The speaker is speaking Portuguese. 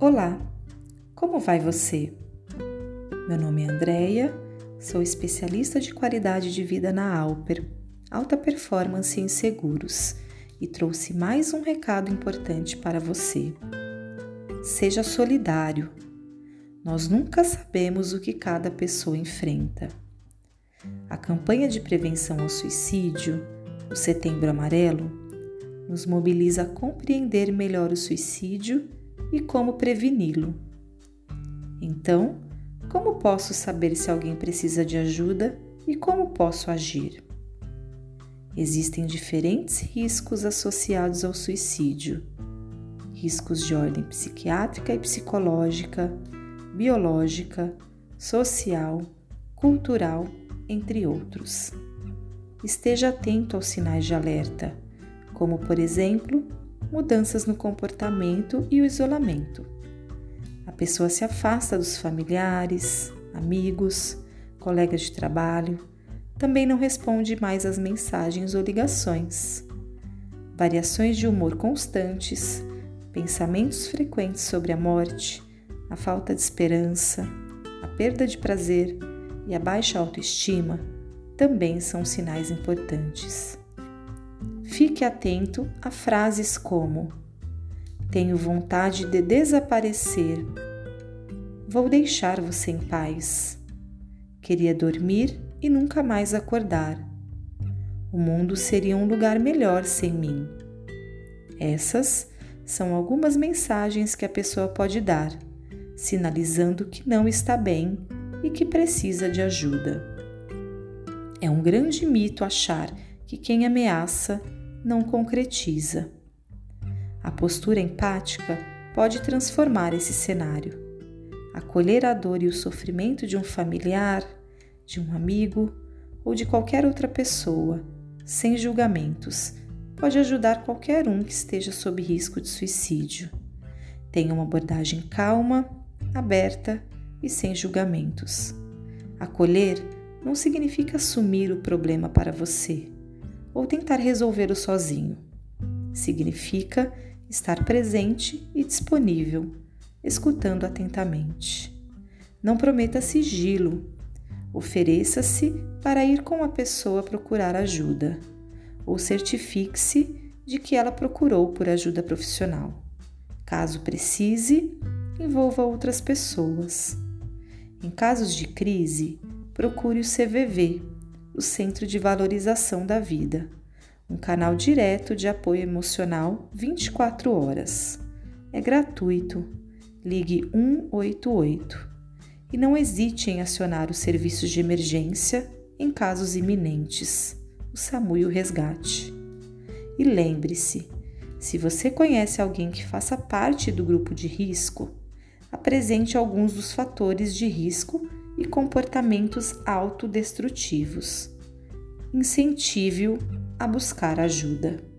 Olá, como vai você? Meu nome é Andreia, sou especialista de qualidade de vida na Alper, Alta Performance em Seguros, e trouxe mais um recado importante para você. Seja solidário. Nós nunca sabemos o que cada pessoa enfrenta. A campanha de prevenção ao suicídio, o Setembro Amarelo, nos mobiliza a compreender melhor o suicídio e como preveni-lo. Então, como posso saber se alguém precisa de ajuda e como posso agir? Existem diferentes riscos associados ao suicídio: riscos de ordem psiquiátrica e psicológica, biológica, social, cultural, entre outros. Esteja atento aos sinais de alerta, como, por exemplo, mudanças no comportamento e o isolamento. A pessoa se afasta dos familiares, amigos, colegas de trabalho, também não responde mais às mensagens ou ligações. Variações de humor constantes, pensamentos frequentes sobre a morte, a falta de esperança, a perda de prazer e a baixa autoestima também são sinais importantes. Fique atento a frases como: Tenho vontade de desaparecer. Vou deixar você em paz. Queria dormir e nunca mais acordar. O mundo seria um lugar melhor sem mim. Essas são algumas mensagens que a pessoa pode dar, sinalizando que não está bem e que precisa de ajuda. É um grande mito achar que quem ameaça não concretiza. A postura empática pode transformar esse cenário. Acolher a dor e o sofrimento de um familiar, de um amigo ou de qualquer outra pessoa, sem julgamentos, pode ajudar qualquer um que esteja sob risco de suicídio. Tenha uma abordagem calma, aberta e sem julgamentos. Acolher não significa assumir o problema para você ou tentar resolvê-lo sozinho. Significa estar presente e disponível, escutando atentamente. Não prometa sigilo. Ofereça-se para ir com a pessoa procurar ajuda, ou certifique-se de que ela procurou por ajuda profissional. Caso precise, envolva outras pessoas. Em casos de crise, procure o CVV, o Centro de Valorização da Vida, um canal direto de apoio emocional 24 horas. É gratuito. Ligue 188 e não hesite em acionar os serviços de emergência em casos iminentes, o SAMU e o resgate. E lembre-se, se você conhece alguém que faça parte do grupo de risco, apresente alguns dos fatores de risco e comportamentos autodestrutivos. Incentive-o a buscar ajuda.